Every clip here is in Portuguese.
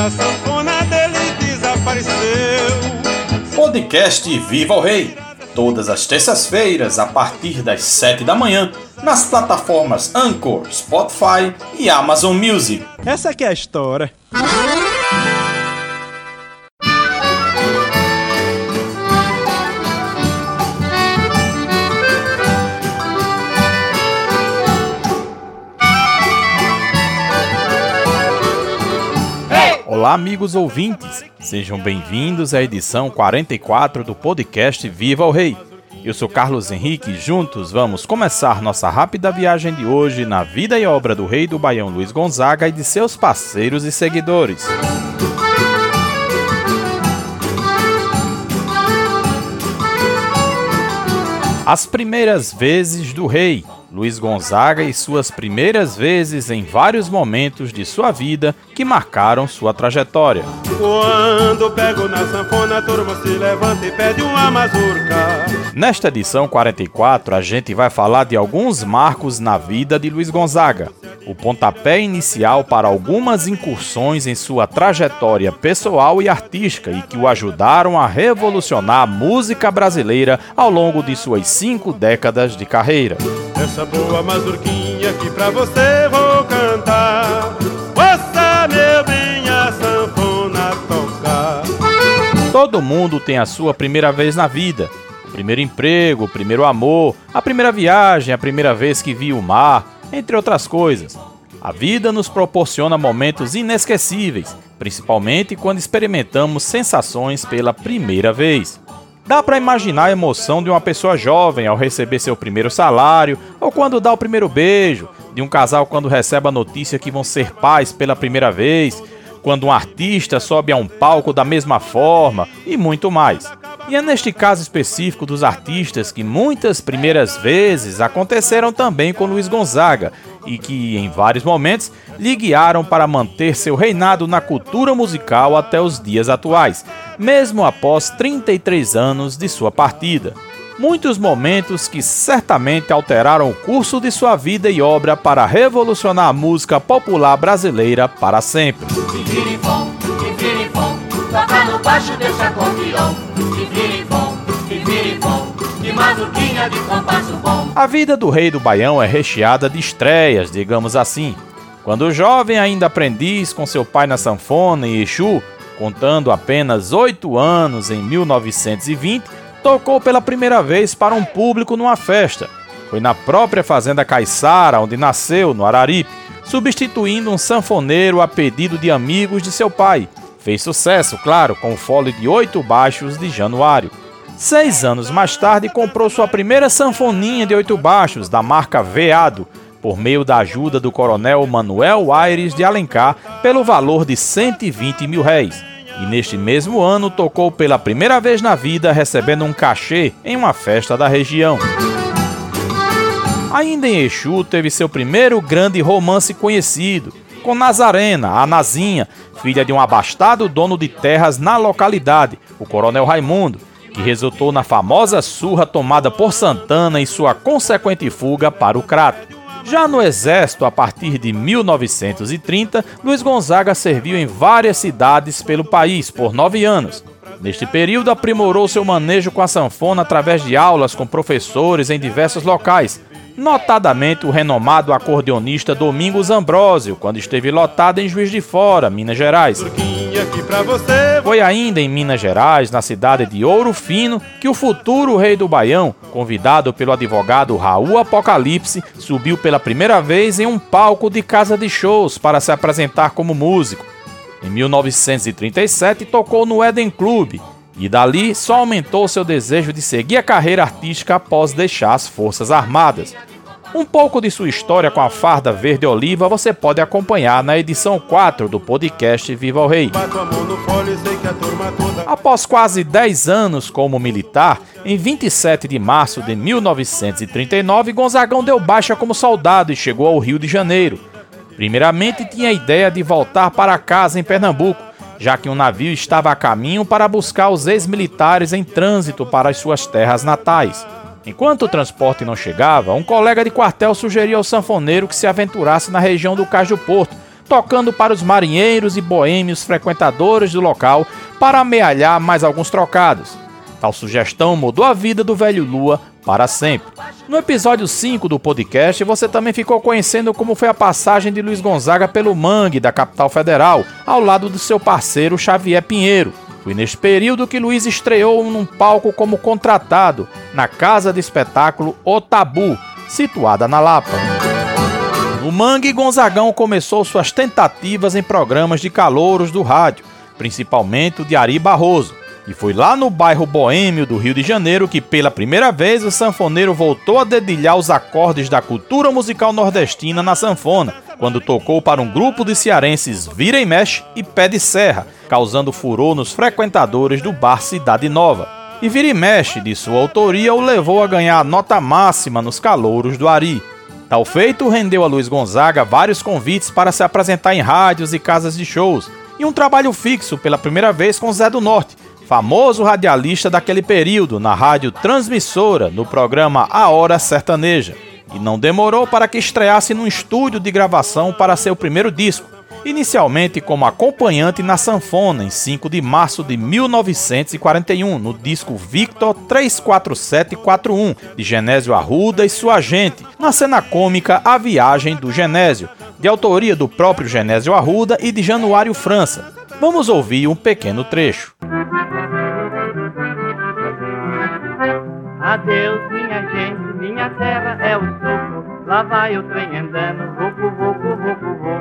minha sanfona dele desapareceu. Podcast Viva o Rei. Todas as terças-feiras, a partir das 7 da manhã, nas plataformas Anchor, Spotify e Amazon Music. Essa aqui é a história. Olá, amigos ouvintes, sejam bem-vindos à edição 44 do podcast Viva o Rei. Eu sou Carlos Henrique e juntos vamos começar nossa rápida viagem de hoje na vida e obra do rei do Baião Luiz Gonzaga e de seus parceiros e seguidores. As primeiras vezes do rei, Luiz Gonzaga e suas primeiras vezes em vários momentos de sua vida que marcaram sua trajetória. Quando pego na sanfona, a turma se levanta e pede uma mazurca. Nesta edição 44, a gente vai falar de alguns marcos na vida de Luiz Gonzaga. O pontapé inicial para algumas incursões em sua trajetória pessoal e artística e que o ajudaram a revolucionar a música brasileira ao longo de suas cinco décadas de carreira. Essa boa mazurquinha que pra você vou cantar. Ouça, meu bem, a sanfona tocar. Todo mundo tem a sua primeira vez na vida. O primeiro emprego, o primeiro amor, a primeira viagem, a primeira vez que viu o mar, entre outras coisas. A vida nos proporciona momentos inesquecíveis, principalmente quando experimentamos sensações pela primeira vez. Dá para imaginar a emoção de uma pessoa jovem ao receber seu primeiro salário, ou quando dá o primeiro beijo, de um casal quando recebe a notícia que vão ser pais pela primeira vez, quando um artista sobe a um palco da mesma forma e muito mais. E é neste caso específico dos artistas que muitas primeiras vezes aconteceram também com Luiz Gonzaga e que, em vários momentos, lhe guiaram para manter seu reinado na cultura musical até os dias atuais, mesmo após 33 anos de sua partida. Muitos momentos que certamente alteraram o curso de sua vida e obra para revolucionar a música popular brasileira para sempre. Toca no baixo, deixa A vida do rei do Baião é recheada de estreias, digamos assim. Quando jovem ainda aprendiz com seu pai na sanfona e Exu, contando apenas oito anos em 1920, tocou pela primeira vez para um público numa festa. Foi na própria fazenda Caiçara, onde nasceu, no Araripe, substituindo um sanfoneiro a pedido de amigos de seu pai, Fez sucesso, claro, com o fole de oito baixos de Januário. Seis anos mais tarde, comprou sua primeira sanfoninha de oito baixos, da marca Veado, por meio da ajuda do coronel Manuel Aires de Alencar, pelo valor de 120 mil réis. E neste mesmo ano tocou pela primeira vez na vida, recebendo um cachê em uma festa da região. Ainda em Exu, teve seu primeiro grande romance conhecido, com Nazarena, a Nazinha, filha de um abastado dono de terras na localidade, o Coronel Raimundo, que resultou na famosa surra tomada por Santana e sua consequente fuga para o Crato. Já no Exército, a partir de 1930, Luiz Gonzaga serviu em várias cidades pelo país por nove anos. Neste período, aprimorou seu manejo com a sanfona através de aulas com professores em diversos locais, notadamente o renomado acordeonista Domingos Ambrósio, quando esteve lotado em Juiz de Fora, Minas Gerais. Foi ainda em Minas Gerais, na cidade de Ouro Fino, que o futuro rei do Baião, convidado pelo advogado Raul Apocalipse, subiu pela primeira vez em um palco de casa de shows para se apresentar como músico. Em 1937, tocou no Eden Club, e dali só aumentou seu desejo de seguir a carreira artística após deixar as Forças Armadas. Um pouco de sua história com a farda verde oliva você pode acompanhar na edição 4 do podcast Viva o Rei. Após quase 10 anos como militar, em 27 de março de 1939, Gonzagão deu baixa como soldado e chegou ao Rio de Janeiro. Primeiramente, tinha a ideia de voltar para casa em Pernambuco, já que um navio estava a caminho para buscar os ex-militares em trânsito para as suas terras natais. Enquanto o transporte não chegava, um colega de quartel sugeriu ao sanfoneiro que se aventurasse na região do do Porto tocando para os marinheiros e boêmios frequentadores do local para amealhar mais alguns trocados. Tal sugestão mudou a vida do velho Lua para sempre. No episódio 5 do podcast, você também ficou conhecendo como foi a passagem de Luiz Gonzaga pelo Mangue da capital federal, ao lado do seu parceiro Xavier Pinheiro. Foi neste período que Luiz estreou num palco como contratado na casa de espetáculo O Tabu, situada na Lapa. No Mangue, Gonzagão começou suas tentativas em programas de calouros do rádio, principalmente o de Ari Barroso. E foi lá no bairro boêmio do Rio de Janeiro que, pela primeira vez, o sanfoneiro voltou a dedilhar os acordes da cultura musical nordestina na sanfona, quando tocou para um grupo de cearenses Vira e Mexe e Pé de Serra, causando furor nos frequentadores do bar Cidade Nova. E Vira e Mexe, de sua autoria, o levou a ganhar a nota máxima nos calouros do Ari. Tal feito rendeu a Luiz Gonzaga vários convites para se apresentar em rádios e casas de shows, e um trabalho fixo pela primeira vez com Zé do Norte, famoso radialista daquele período na rádio transmissora no programa A Hora Sertaneja. E não demorou para que estreasse num estúdio de gravação para seu primeiro disco, inicialmente como acompanhante na sanfona em 5 de março de 1941, no disco Victor 34741, de Genésio Arruda e sua gente, na cena cômica A Viagem do Genésio, de autoria do próprio Genésio Arruda e de Januário França. Vamos ouvir um pequeno trecho. Adeus, minha gente, minha terra é o suco. Lá vai o trem andando, vucu, vucu, vucu, vucu.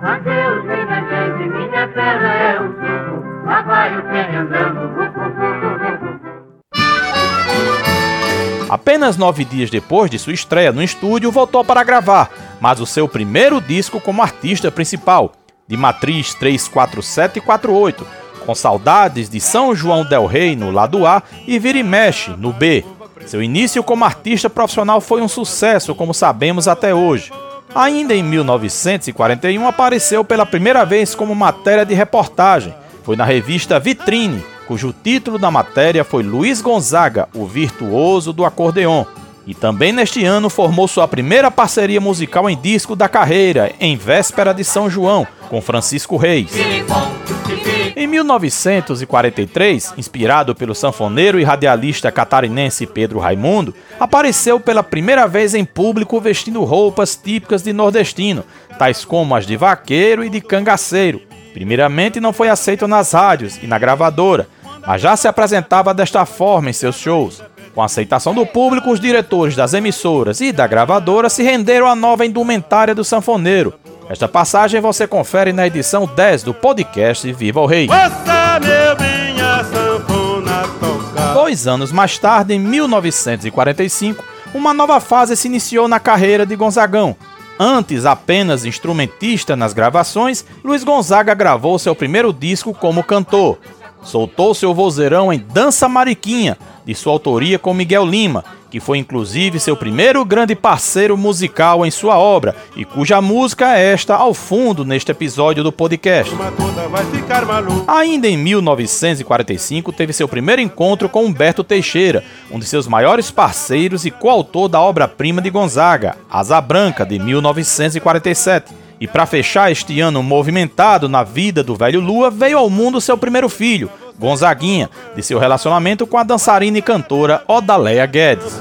Adeus, minha gente, minha terra é o suco. Lá vai o trem andando, vucu, vucu, vucu. Apenas nove dias depois de sua estreia no estúdio, voltou para gravar, mas o seu primeiro disco como artista principal, de matriz 34748, com saudades de São João del Rei no lado A e Vira e Mexe no B. Seu início como artista profissional foi um sucesso, como sabemos até hoje. Ainda em 1941 apareceu pela primeira vez como matéria de reportagem. Foi na revista Vitrine, cujo título da matéria foi Luiz Gonzaga, o virtuoso do acordeon. E também neste ano formou sua primeira parceria musical em disco da carreira, em véspera de São João, com Francisco Reis. Em 1943, inspirado pelo sanfoneiro e radialista catarinense Pedro Raimundo, apareceu pela primeira vez em público vestindo roupas típicas de nordestino, tais como as de vaqueiro e de cangaceiro. Primeiramente não foi aceito nas rádios e na gravadora, mas já se apresentava desta forma em seus shows. Com a aceitação do público, os diretores das emissoras e da gravadora se renderam à nova indumentária do sanfoneiro. Esta passagem você confere na edição 10 do podcast Viva o Rei. Dois anos mais tarde, em 1945, uma nova fase se iniciou na carreira de Gonzagão. Antes apenas instrumentista nas gravações, Luiz Gonzaga gravou seu primeiro disco como cantor. Soltou seu vozeirão em Dança Mariquinha, de sua autoria com Miguel Lima, que foi inclusive seu primeiro grande parceiro musical em sua obra e cuja música é esta ao fundo neste episódio do podcast. Ainda em 1945 teve seu primeiro encontro com Humberto Teixeira, um de seus maiores parceiros e coautor da obra-prima de Gonzaga, Asa Branca, de 1947. E para fechar este ano movimentado na vida do velho Lua, veio ao mundo seu primeiro filho, Gonzaguinha, de seu relacionamento com a dançarina e cantora Odaléia Guedes.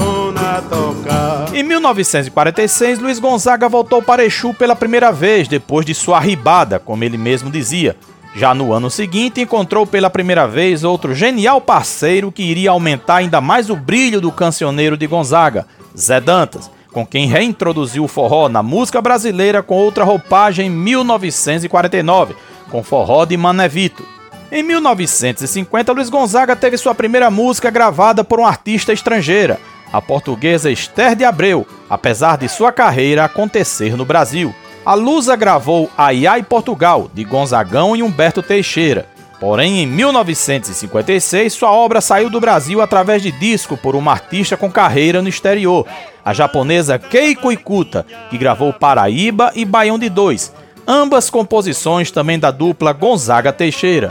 Em 1946, Luiz Gonzaga voltou para Exu pela primeira vez, depois de sua arribada, como ele mesmo dizia. Já no ano seguinte, encontrou pela primeira vez outro genial parceiro que iria aumentar ainda mais o brilho do cancioneiro de Gonzaga, Zé Dantas, com quem reintroduziu o forró na música brasileira com outra roupagem em 1949, com forró de Manevito. Em 1950, Luiz Gonzaga teve sua primeira música gravada por uma artista estrangeira, a portuguesa Esther de Abreu, apesar de sua carreira acontecer no Brasil. A Lusa gravou Aiai Portugal, de Gonzagão e Humberto Teixeira. Porém, em 1956, sua obra saiu do Brasil através de disco por uma artista com carreira no exterior, a japonesa Keiko Ikuta, que gravou Paraíba e Baião de Dois, ambas composições também da dupla Gonzaga Teixeira.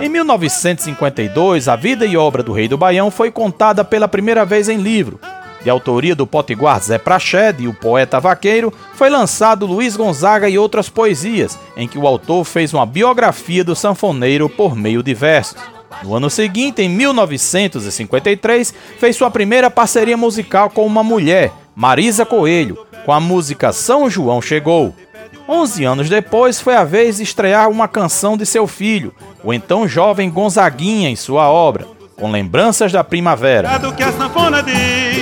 Em 1952, a vida e obra do Rei do Baião foi contada pela primeira vez em livro. de autoria do potiguar Zé Prachede e o poeta vaqueiro, foi lançado Luiz Gonzaga e outras poesias, em que o autor fez uma biografia do sanfoneiro por meio de versos. No ano seguinte, em 1953, fez sua primeira parceria musical com uma mulher, Marisa Coelho, com a música São João Chegou. Onze anos depois, foi a vez de estrear uma canção de seu filho, o então jovem Gonzaguinha, em sua obra com lembranças da primavera.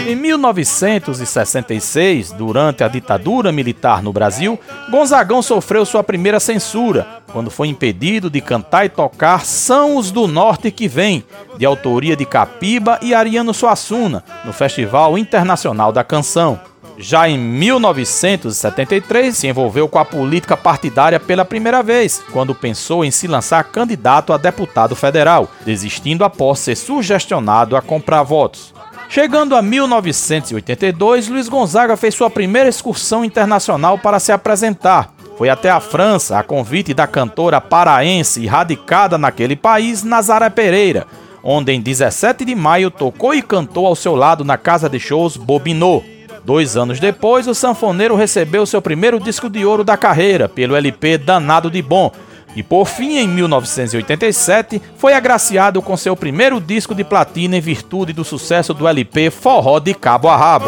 Em 1966, durante a ditadura militar no Brasil, Gonzagão sofreu sua primeira censura, quando foi impedido de cantar e tocar São os do Norte que Vem, de autoria de Capiba e Ariano Suassuna, no Festival Internacional da Canção. Já em 1973, se envolveu com a política partidária pela primeira vez, quando pensou em se lançar candidato a deputado federal, desistindo após ser sugestionado a comprar votos. Chegando a 1982, Luiz Gonzaga fez sua primeira excursão internacional para se apresentar. Foi até a França, a convite da cantora paraense radicada naquele país, Nazaré Pereira, onde em 17 de maio tocou e cantou ao seu lado na casa de shows Bobinot. Dois anos depois, o sanfoneiro recebeu seu primeiro disco de ouro da carreira, pelo LP Danado de Bom, e por fim, em 1987, foi agraciado com seu primeiro disco de platina em virtude do sucesso do LP Forró de Cabo a Rabo.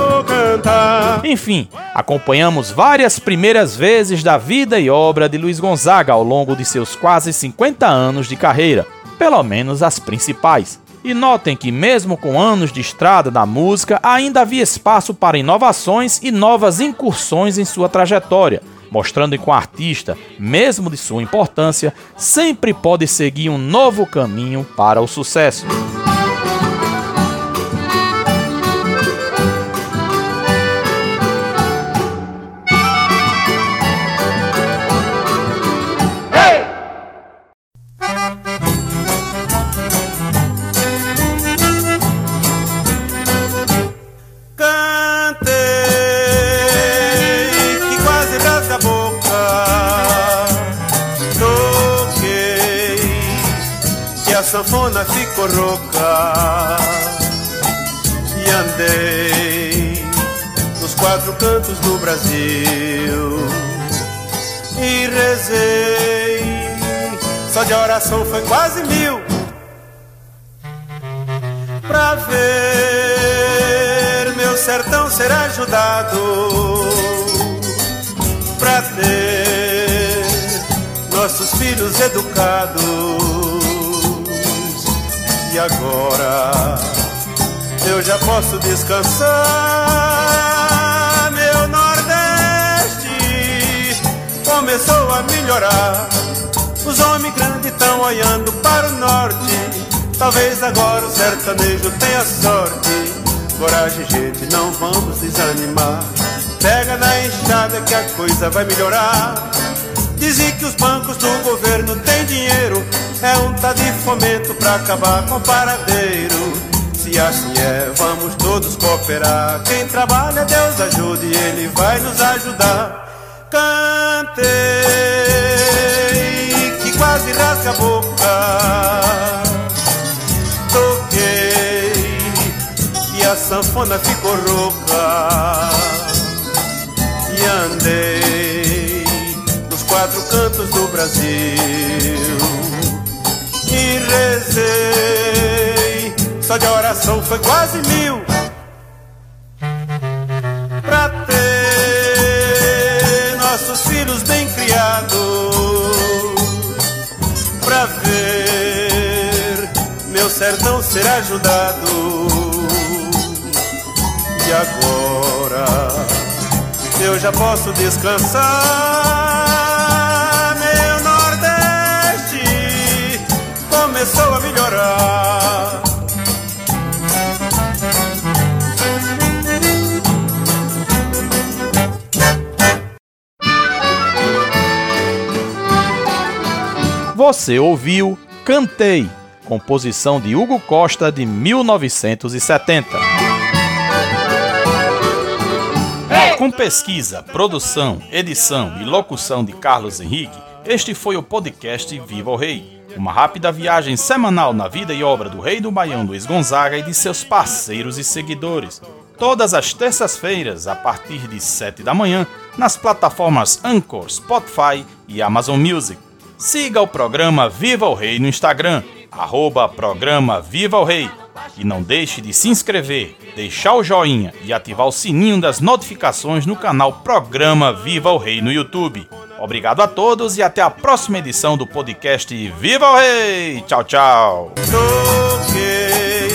Enfim, acompanhamos várias primeiras vezes da vida e obra de Luiz Gonzaga ao longo de seus quase 50 anos de carreira, pelo menos as principais. E notem que, mesmo com anos de estrada na música, ainda havia espaço para inovações e novas incursões em sua trajetória, mostrando que o artista, mesmo de sua importância, sempre pode seguir um novo caminho para o sucesso. Sanfona ficou rouca e andei nos quatro cantos do Brasil. E rezei. Só de oração foi quase mil. Pra ver meu sertão ser ajudado. Pra ter nossos filhos educados e agora eu já posso descansar. Meu Nordeste começou a melhorar. Os homens grandes estão olhando para o norte. Talvez agora o sertanejo tenha sorte. Coragem, gente, não vamos desanimar. Pega na enxada que a coisa vai melhorar. Dizem que os bancos do governo têm dinheiro, é um tá de fomento pra acabar com o paradeiro. Se assim é, vamos todos cooperar. Quem trabalha, Deus ajude, Ele vai nos ajudar. Cantei que quase rasga a boca. Toquei e a sanfona ficou rouca. E andei quatro cantos do Brasil. Rezei, só de oração foi quase mil. Pra ter nossos filhos bem criados. Pra ver meu sertão ser ajudado. E agora eu já posso descansar. Começou a melhorar. Você ouviu Cantei, composição de Hugo Costa de 1970. Com pesquisa, produção, edição e locução de Carlos Henrique, este foi o podcast Viva o Rei uma rápida viagem semanal na vida e obra do rei do Baião Luiz Gonzaga e de seus parceiros e seguidores. todas as terças-feiras, a partir de 7 da manhã, nas plataformas Anchor, Spotify e Amazon Music. Siga o programa Viva o Rei no Instagram, arroba programa Viva o Rei. E não deixe de se inscrever, deixar o joinha e ativar o sininho das notificações no canal Programa Viva o Rei no YouTube. Obrigado a todos e até a próxima edição do podcast Viva o Rei! Tchau, tchau! Toquei,